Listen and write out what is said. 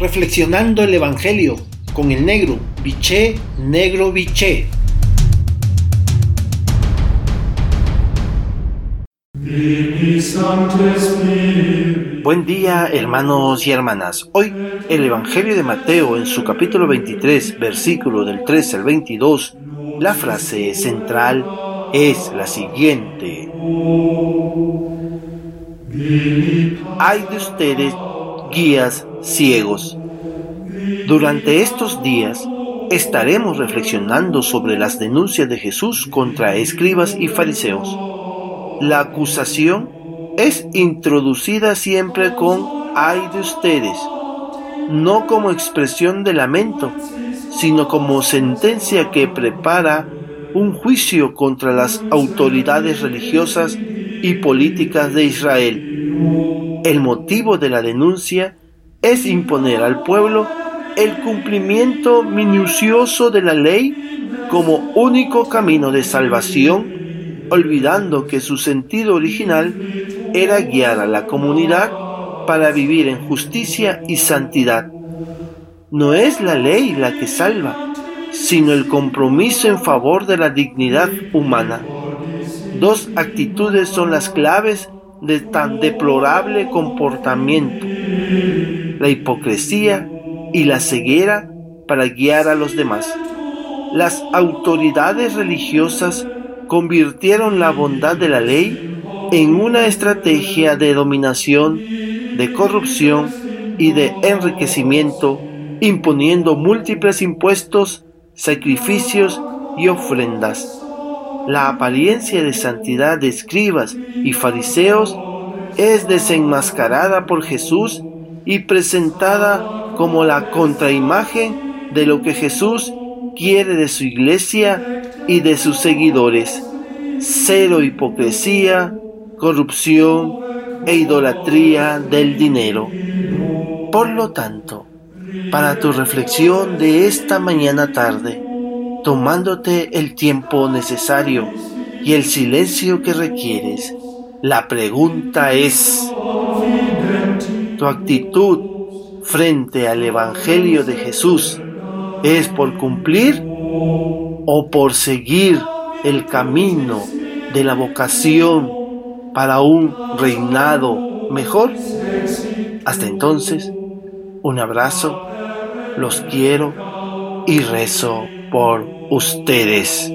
Reflexionando el Evangelio con el negro, biché, negro, biché. Buen día hermanos y hermanas. Hoy el Evangelio de Mateo en su capítulo 23, versículo del 13 al 22, la frase central es la siguiente. Hay de ustedes guías ciegos. Durante estos días estaremos reflexionando sobre las denuncias de Jesús contra escribas y fariseos. La acusación es introducida siempre con ay de ustedes, no como expresión de lamento, sino como sentencia que prepara un juicio contra las autoridades religiosas y políticas de Israel. El motivo de la denuncia es imponer al pueblo el cumplimiento minucioso de la ley como único camino de salvación, olvidando que su sentido original era guiar a la comunidad para vivir en justicia y santidad. No es la ley la que salva, sino el compromiso en favor de la dignidad humana. Dos actitudes son las claves de tan deplorable comportamiento, la hipocresía y la ceguera para guiar a los demás. Las autoridades religiosas convirtieron la bondad de la ley en una estrategia de dominación, de corrupción y de enriquecimiento, imponiendo múltiples impuestos, sacrificios y ofrendas. La apariencia de santidad de escribas y fariseos es desenmascarada por Jesús y presentada como la contraimagen de lo que Jesús quiere de su iglesia y de sus seguidores. Cero hipocresía, corrupción e idolatría del dinero. Por lo tanto, para tu reflexión de esta mañana tarde, tomándote el tiempo necesario y el silencio que requieres. La pregunta es, ¿tu actitud frente al Evangelio de Jesús es por cumplir o por seguir el camino de la vocación para un reinado mejor? Hasta entonces, un abrazo, los quiero y rezo por ustedes.